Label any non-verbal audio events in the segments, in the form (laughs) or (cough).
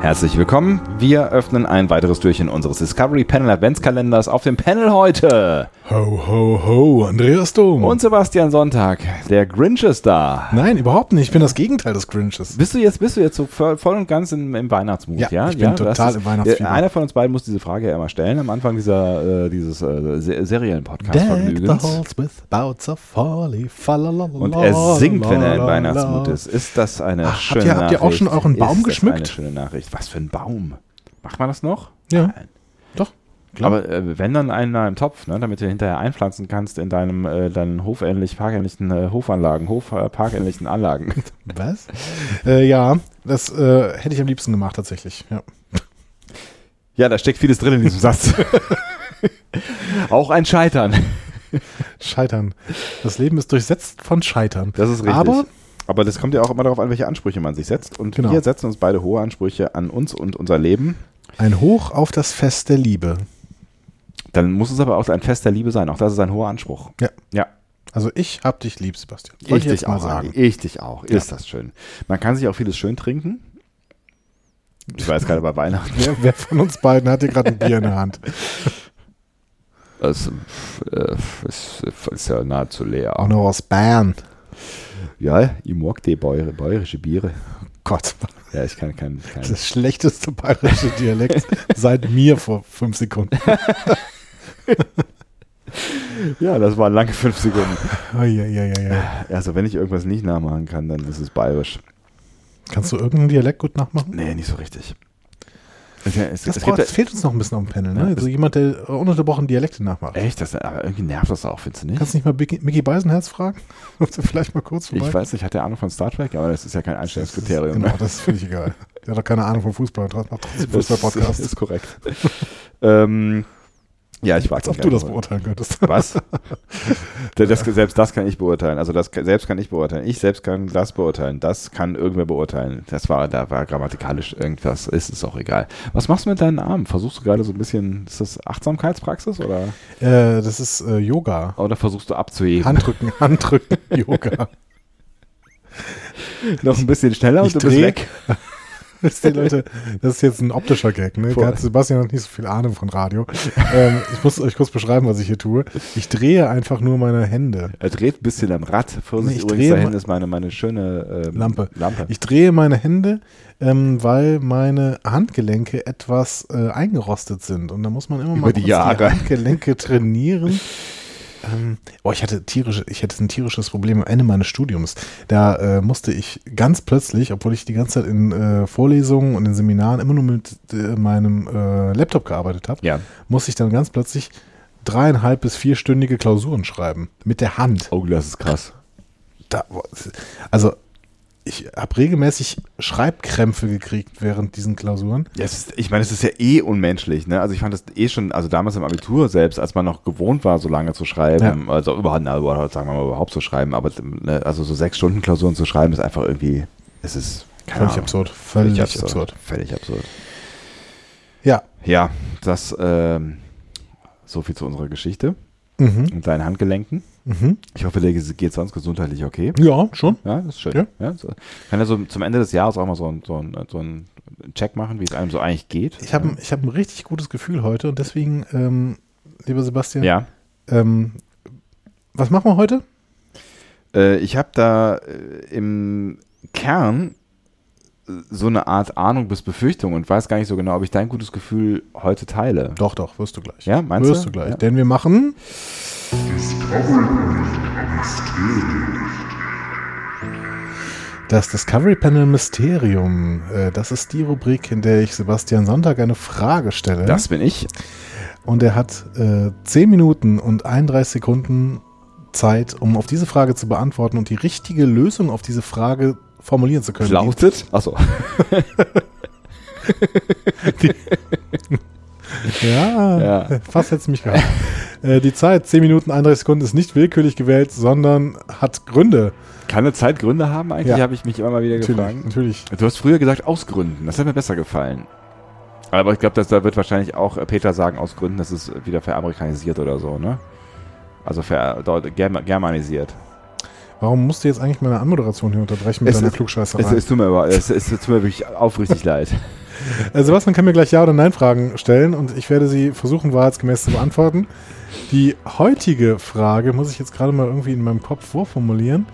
Herzlich willkommen. Wir öffnen ein weiteres Türchen unseres Discovery Panel Adventskalenders. Auf dem Panel heute Ho, ho, ho, Andreas Dom. und Sebastian Sonntag. Der Grinch ist da. Nein, überhaupt nicht. Ich bin das Gegenteil des Grinches. Bist du jetzt, bist du jetzt so voll, und ganz im, im Weihnachtsmut? Ja, Ja, ich bin das total im Weihnachtsfieber. Ja, Einer von uns beiden muss diese Frage ja immer stellen am Anfang dieser, äh, dieses äh, Se Serienpodcast-Vergnügens. Und er singt, wenn er lalala. Weihnachtsmut ist. Ist das eine Ach, habt schöne ihr- habt ihr auch Nachricht? schon euren Baum ist geschmückt? Das eine schöne Nachricht. Was für ein Baum? Macht man das noch? Ja, Nein. Klar. Aber äh, wenn dann einer im Topf, ne, damit du hinterher einpflanzen kannst in deinem äh, deinen hofähnlich parkähnlichen äh, Hofanlagen, Hof, äh, Anlagen. (laughs) Was? äh, ja, das äh, hätte ich am liebsten gemacht, tatsächlich. Ja. ja, da steckt vieles drin in diesem Satz. (laughs) Auch ein Scheitern. Scheitern. Das Leben ist durchsetzt von Scheitern. Das ist richtig. Aber Aber das kommt ja auch immer darauf an, welche Ansprüche man sich setzt. Und Genau. wir setzen uns beide hohe Ansprüche an uns und unser Leben. ein Hoch auf das Fest der Liebe. Dann muss es aber auch ein Fest der Liebe sein. Auch das ist ein hoher Anspruch. Ja. Ja. Also ich hab dich lieb, Sebastian. Ich Wollte dich jetzt mal auch, sagen. Ich dich auch. Ist das schön. Man kann sich auch vieles schön trinken. Ich weiß gerade bei Weihnachten. Wer, wer von uns beiden hat hier gerade ein Bier in der Hand? (laughs) Das äh, ist, ist ja nahezu leer. Auch noch aus Bayern. Ja, ich mag die Bäuer, bayerische Biere. Gott, Ja, ich kann kein. kein das schlechteste bayerische Dialekt seit mir vor fünf Sekunden. (laughs) (laughs) ja, das waren lange fünf Sekunden. Eieieiei. Also, wenn ich irgendwas nicht nachmachen kann, dann ist es bayerisch. Kannst du irgendeinen Dialekt gut nachmachen? Nee, nicht so richtig. Es, es, Das, es braucht, das fehlt uns noch ein bisschen am Panel, ne? Also das- jemand, der ununterbrochen Dialekte nachmacht. echt, das, aber irgendwie nervt das auch, findest du nicht? Kannst du nicht mal Mickey, Mickey Beisenherz fragen? (laughs) Ob du vielleicht mal kurz vorbei? Ich weiß nicht, hat der Ahnung von Star Trek, aber das ist ja kein Das ist- Einstellungskriterium. Genau, das finde ich egal. Der hat doch keine Ahnung von Fußball und macht trotzdem Das Fußball-Podcast. ist korrekt. (laughs) ähm, ja, ich mag Als ob du das beurteilen könntest. Was? (laughs) das, selbst das kann ich beurteilen. Also das selbst kann ich beurteilen. Ich selbst kann das beurteilen. Das kann irgendwer beurteilen. Das war, da war grammatikalisch irgendwas. Ist es auch egal. Was machst du mit deinen Armen? Versuchst du gerade so ein bisschen, ist das Achtsamkeitspraxis oder, Äh, das ist äh, Yoga. oder versuchst du abzuheben? Handrücken, (laughs) Handrücken, Yoga. (laughs) Noch ein bisschen schneller Ich und du bist dreh- weg. (laughs) Wisst ihr, Leute, das ist jetzt ein optischer Gag, ne? Da hat Sebastian noch nicht so viel Ahnung von Radio. ähm, ich muss euch kurz beschreiben, was ich hier tue. Ich drehe einfach nur meine Hände. Er dreht ein bisschen am Rad. Vorsicht, Ich übrigens, drehe da hinten mal- ist meine, meine schöne ähm, Lampe. Lampe. Ich drehe meine Hände, ähm, weil meine Handgelenke etwas äh, eingerostet sind. Und da muss man immer Über mal die Jahre. Handgelenke trainieren. (laughs) Ähm, oh, ich hatte tierische, ich hatte ein tierisches Problem am Ende meines Studiums. Da äh, musste ich ganz plötzlich, obwohl ich die ganze Zeit in äh, Vorlesungen und in Seminaren immer nur mit äh, meinem äh, Laptop gearbeitet habe, ja. musste ich dann ganz plötzlich dreieinhalb bis vierstündige Klausuren schreiben. Mit der Hand. Oh, das ist krass. Da, also, ich habe regelmäßig Schreibkrämpfe gekriegt während diesen Klausuren. Ja, ist, ich meine, es ist ja eh unmenschlich, ne? Also ich fand das eh schon, also damals im Abitur selbst, als man noch gewohnt war, so lange zu schreiben, also überhaupt, na, überhaupt, sagen wir mal, überhaupt zu schreiben, aber ne, also so sechs Stunden Klausuren zu schreiben, ist einfach irgendwie, es ist keine Völlig Ahnung, absurd. Völlig, absurd. Völlig absurd. Ja. Ja, das, ähm, so viel zu unserer Geschichte Mhm. und deinen Handgelenken. Mhm. Ich hoffe, dir geht sonst gesundheitlich okay. Ja, schon. Ja, das ist schön. Ja. Ja. so. Kann ja so zum Ende des Jahres auch mal so, ein- so, ein- so einen Check machen, wie es einem so eigentlich geht. Ich habe ich hab ein richtig gutes Gefühl heute und deswegen, ähm, lieber Sebastian, ja. ähm, was machen wir heute? Äh, ich habe da äh, im Kern so eine Art Ahnung bis Befürchtung und weiß gar nicht so genau, ob ich dein gutes Gefühl heute teile. Doch, doch, wirst du gleich. Ja, meinst wirst du? du gleich. Ja. Denn wir machen das Discovery Panel Mysterium. Äh, Das ist die Rubrik, in der ich Sebastian Sonntag eine Frage stelle. Das bin ich. Und er hat äh, 10 Minuten und 31 Sekunden Zeit, um auf diese Frage zu beantworten und die richtige Lösung auf diese Frage formulieren zu können. Lautet. Achso. (laughs) (laughs) Ja, Ja. fast hätte es mich gehabt. äh, die Zeit, 10 Minuten, 31 Sekunden, ist nicht willkürlich gewählt, sondern hat Gründe. Kann eine Zeit Gründe haben eigentlich? Ja. Habe ich mich immer mal wieder Natürlich, gefragt. natürlich. Du hast früher gesagt aus Gründen. Das hat mir besser gefallen. Aber ich glaube, da wird wahrscheinlich auch äh, Peter sagen aus Gründen, das ist wieder veramerikanisiert oder so, ne? Also ver, germanisiert. Warum musst du jetzt eigentlich meine Anmoderation hier unterbrechen mit Es deiner ist- Klugscheißerei? Es, es, tut mir aber, es, es tut mir wirklich aufrichtig leid. (laughs) Äh, Sebastian kann mir gleich Ja- oder Nein-Fragen stellen und ich werde sie versuchen, wahrheitsgemäß zu beantworten. Die heutige Frage muss ich jetzt gerade mal irgendwie in meinem Kopf vorformulieren.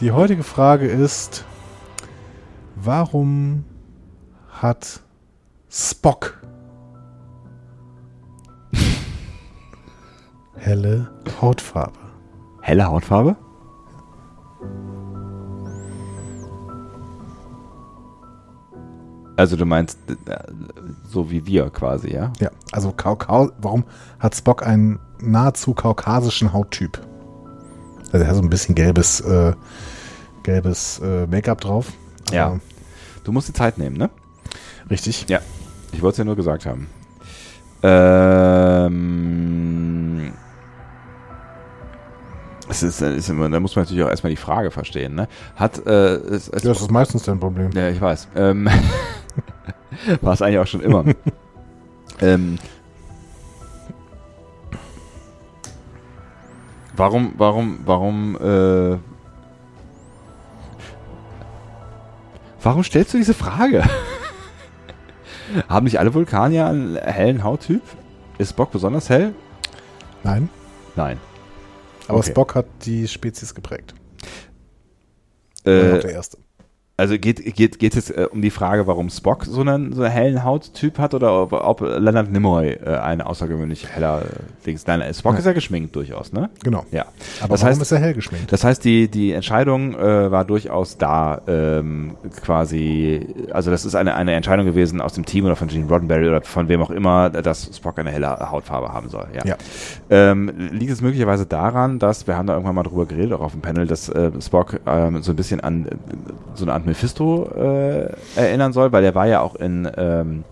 Die heutige Frage ist, warum hat Spock (laughs) helle Hautfarbe? Helle Hautfarbe? Also du meinst äh, so wie wir quasi, ja? Ja, also Kaukau, warum hat Spock einen nahezu kaukasischen Hauttyp? Also er hat so ein bisschen gelbes, äh, gelbes äh, Make-up drauf. Ja. Aber- Du musst die Zeit nehmen, ne? Richtig. Ja. Ich wollte es ja nur gesagt haben. Ähm, es ist, ist immer, da muss man natürlich auch erstmal die Frage verstehen, ne? Hat, äh, es, es, Ja, das ist meistens dein Problem. Ja, ich weiß. Ähm, (laughs) war es eigentlich auch schon immer. (laughs) ähm, warum, warum, warum, äh, warum stellst du diese Frage? (laughs) Haben nicht alle Vulkanier einen hellen Hauttyp? Ist Spock besonders hell? Nein, Nein. aber Okay. Spock hat die Spezies geprägt. Äh, der erste. Also geht, geht, geht es äh, um die Frage, warum Spock so einen, so einen hellen Hauttyp hat oder ob, ob Leonard Nimoy äh, ein außergewöhnlich heller äh, Dings. Nein, Spock Nein. ist ja geschminkt durchaus, ne? Genau. Ja. Aber das warum heißt, ist er hell geschminkt? das heißt, die, die Entscheidung äh, war durchaus da, ähm, quasi, also das ist eine, eine Entscheidung gewesen aus dem Team oder von Gene Roddenberry oder von wem auch immer, dass Spock eine helle Hautfarbe haben soll. Ja. Ja. Ähm, liegt es möglicherweise daran, dass, wir haben da irgendwann mal drüber geredet, auch auf dem Panel, dass äh, Spock ähm, so ein bisschen an äh, so eine Art Mephisto äh, erinnern soll, weil der war ja auch in ähm,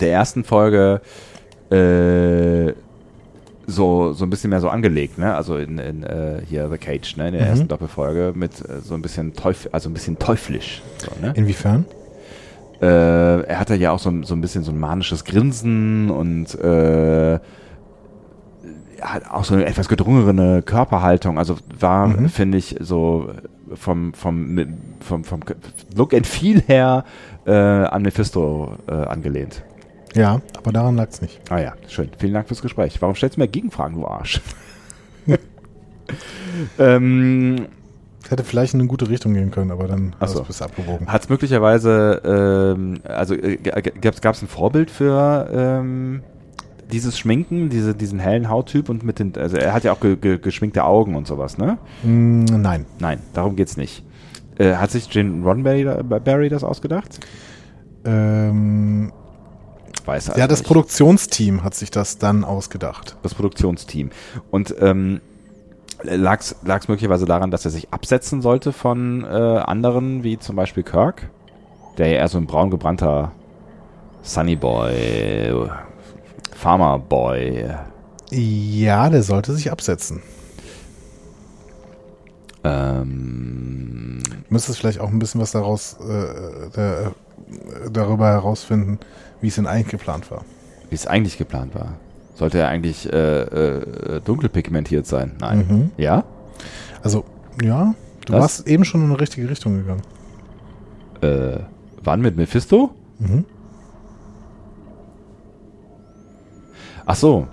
der ersten Folge äh, so, so ein bisschen mehr so angelegt, ne? Also in, in äh, hier The Cage, ne? In der Mhm. ersten Doppelfolge mit äh, so ein bisschen teufl also ein bisschen teuflisch. So, ne? Inwiefern? äh, er hatte ja auch so, ein- so ein bisschen so ein manisches Grinsen und äh, hat auch so eine etwas gedrungenere Körperhaltung. Also war, Mhm. finde ich, so vom, vom, vom, vom Look and Feel her äh, an Mephisto äh, angelehnt. Ja, aber daran lag es nicht. Ah ja, schön. Vielen Dank fürs Gespräch. Warum stellst du mir Gegenfragen, du Arsch? (laughs) ähm, hätte vielleicht in eine gute Richtung gehen können, aber dann Ach so. hast du es abgewogen. Hat es möglicherweise, ähm, also äh, gab es ein Vorbild für ähm, dieses Schminken, diese, diesen hellen Hauttyp und mit den, also er hat ja auch ge, ge, geschminkte Augen und sowas, ne? Mm, nein. Nein, darum geht's nicht. Äh, hat sich Gene Roddenberry Barry das ausgedacht? Ähm, Weiß er ja, also das nicht. Produktionsteam hat sich das dann ausgedacht. das Produktionsteam. Und ähm, lag es möglicherweise daran, dass er sich absetzen sollte von äh, anderen, wie zum Beispiel Kirk, der ja eher so ein braun gebrannter Sunny Boy, Farmer Boy. Ja, der sollte sich absetzen. Ähm, Müsstest vielleicht auch ein bisschen was daraus äh, der, darüber herausfinden, wie es denn eigentlich geplant war. wie es eigentlich geplant war. Sollte er eigentlich äh, äh, dunkel pigmentiert sein? Nein. Mhm. Ja? Also, ja, du Was? warst eben schon in eine richtige Richtung gegangen. Äh, wann mit Mephisto? Mhm. Ach so.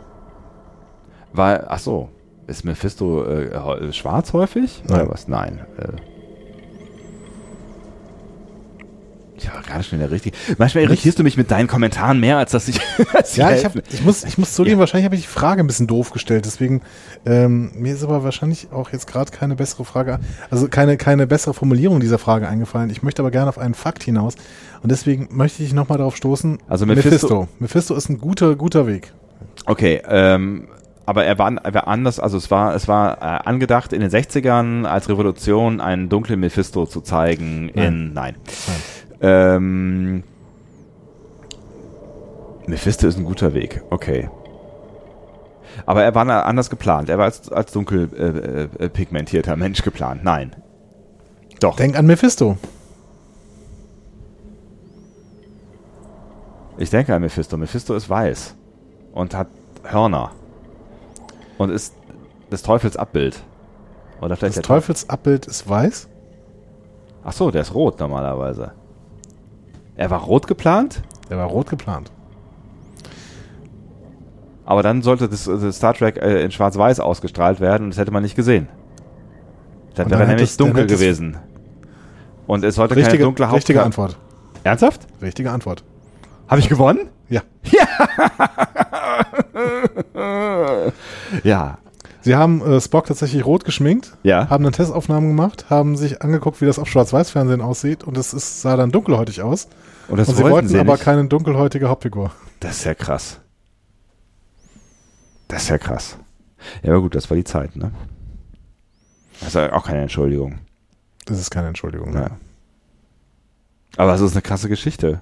Weil, ach so. Ist Mephisto äh, heu- schwarz häufig? Nein. Oder was? Nein. Äh. Ich war gerade schon in der richtigen. Manchmal irritierst du mich mit deinen Kommentaren mehr, als dass ich. (laughs) als Ja, ich, hab, ich, muss, ich muss zugeben, Ja. wahrscheinlich habe ich die Frage ein bisschen doof gestellt. Deswegen, ähm, mir ist aber wahrscheinlich auch jetzt gerade keine bessere Frage, also keine, keine bessere Formulierung dieser Frage eingefallen. Ich möchte aber gerne auf einen Fakt hinaus. Und deswegen möchte ich nochmal darauf stoßen. Also Mephisto- Mephisto. Mephisto ist ein guter, guter Weg. Okay, ähm, aber er war, er war anders, also es war, es war äh, angedacht in den 60ern als Revolution einen dunklen Mephisto zu zeigen in, nein. Ähm, Mephisto ist ein guter Weg, okay. Aber er war anders geplant, er war als, als dunkel äh, äh, pigmentierter Mensch geplant, nein. Doch, Denk an Mephisto. ich denke an Mephisto. Mephisto ist weiß und hat Hörner und ist des Teufels Abbild. Oder vielleicht Das der Teufel. Teufelsabbild ist weiß. Ach so, der ist rot normalerweise. Er war rot geplant? Der war rot geplant. Aber dann sollte das, das Star Trek äh, in Schwarz-Weiß ausgestrahlt werden und das hätte man nicht gesehen. Dann wäre dann nämlich es- dunkel gewesen. Und es sollte keine Richtige, dunkle Haupt richtige Antwort. Ernsthaft? Richtige Antwort. Habe ich gewonnen? Ja. Ja. Sie haben äh, Spock tatsächlich rot geschminkt, Ja. haben dann Testaufnahmen gemacht, haben sich angeguckt, wie das auf Schwarz-Weiß-Fernsehen aussieht und es ist, sah dann dunkelhäutig aus. Und das und sie wollten wollten sie aber nicht. keine dunkelhäutige Hauptfigur. Das ist ja krass. Das ist ja krass. Ja, aber gut, das war die Zeit, ne? Das ist ja auch keine Entschuldigung. Das ist keine Entschuldigung. Ja. Aber es ist eine krasse Geschichte.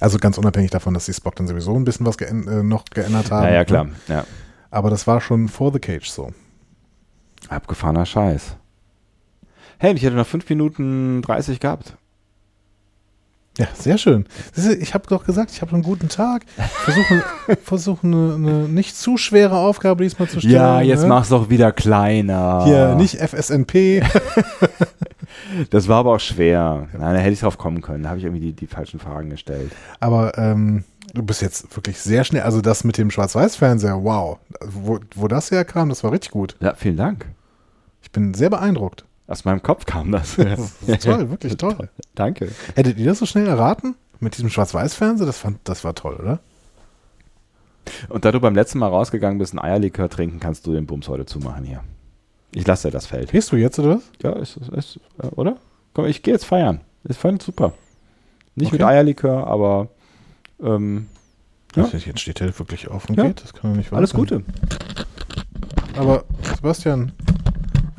Also ganz unabhängig davon, dass sie Spock dann sowieso ein bisschen was geän äh, noch geändert haben. Ja, ja, klar. Ja. Aber das war schon vor The Cage so. Abgefahrener Scheiß. Hey, ich hätte noch 5 Minuten 30 gehabt. Ja, sehr schön. Ich habe doch gesagt, ich habe einen guten Tag. Versuche (laughs) versuche eine, eine nicht zu schwere Aufgabe diesmal zu stellen. Ja, jetzt ne? mach's doch wieder kleiner. Hier, nicht FSNP. (laughs) Das war aber auch schwer. Nein, da hätte ich drauf kommen können. Da habe ich irgendwie die, die falschen Fragen gestellt. Aber ähm, du bist jetzt wirklich sehr schnell. Also das mit dem Schwarz-Weiß-Fernseher, wow. Wo, wo das herkam, das war richtig gut. Ja, vielen Dank. Ich bin sehr beeindruckt. Aus meinem Kopf kam das. (laughs) toll, wirklich toll. (laughs) Danke. Hättet ihr das so schnell erraten? Mit diesem Schwarz-Weiß-Fernseher? Das, fand- das war toll, oder? Und da du beim letzten Mal rausgegangen bist, ein Eierlikör trinken, kannst du den Bums heute zumachen hier. Ich lasse dir das Feld. Gehst du jetzt, oder was? Ja, ist, ist, ist oder? Komm, ich gehe jetzt feiern. Ist voll super. Nicht mit Okay. Eierlikör, aber ähm, Ja. Jetzt steht er wirklich auf und Ja. geht. Das kann doch nicht wahr alles sein. Gute. Aber Sebastian,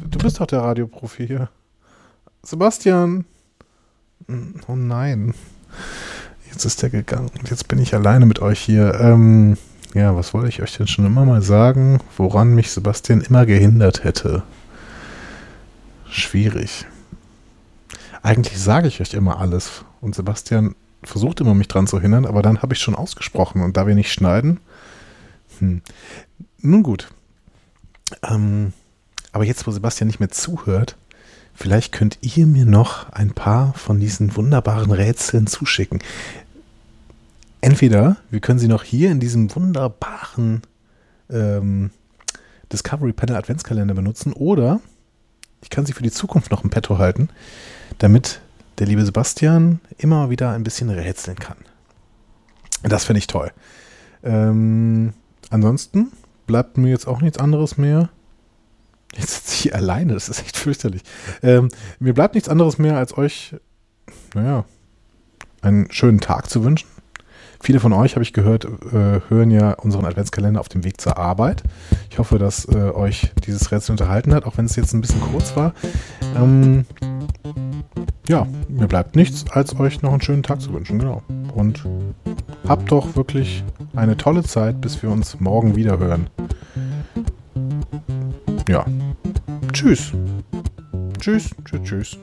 du bist doch der Radioprofi hier. Sebastian. Hm, Oh nein. Jetzt ist der gegangen und jetzt bin ich alleine mit euch hier. Ähm, ja, was wollte ich euch denn schon immer mal sagen, woran mich Sebastian immer gehindert hätte? Schwierig. Eigentlich sage ich euch immer alles und Sebastian versucht immer mich dran zu hindern, aber dann habe ich schon ausgesprochen und da wir nicht schneiden. Hm. Nun gut. Ähm, aber jetzt, wo Sebastian nicht mehr zuhört, vielleicht könnt ihr mir noch ein paar von diesen wunderbaren Rätseln zuschicken. Entweder wir können sie noch hier in diesem wunderbaren ähm, Discovery Panel Adventskalender benutzen oder ich kann sie für die Zukunft noch im Petto halten, damit der liebe Sebastian immer wieder ein bisschen rätseln kann. Das finde ich toll. Ähm, ansonsten bleibt mir jetzt auch nichts anderes mehr. Jetzt sitze ich alleine, das ist echt fürchterlich. Ähm, mir bleibt nichts anderes mehr, als euch, naja, einen schönen Tag zu wünschen. Viele von euch, habe ich gehört, äh, hören ja unseren Adventskalender auf dem Weg zur Arbeit. Ich hoffe, dass äh, euch dieses Rätsel unterhalten hat, auch wenn es jetzt ein bisschen kurz war. Ähm, ja, mir bleibt nichts, als euch noch einen schönen Tag zu wünschen, genau. Und habt doch wirklich eine tolle Zeit, bis wir uns morgen wieder hören. Ja. Tschüss. Tschüss, tschüss, tschüss.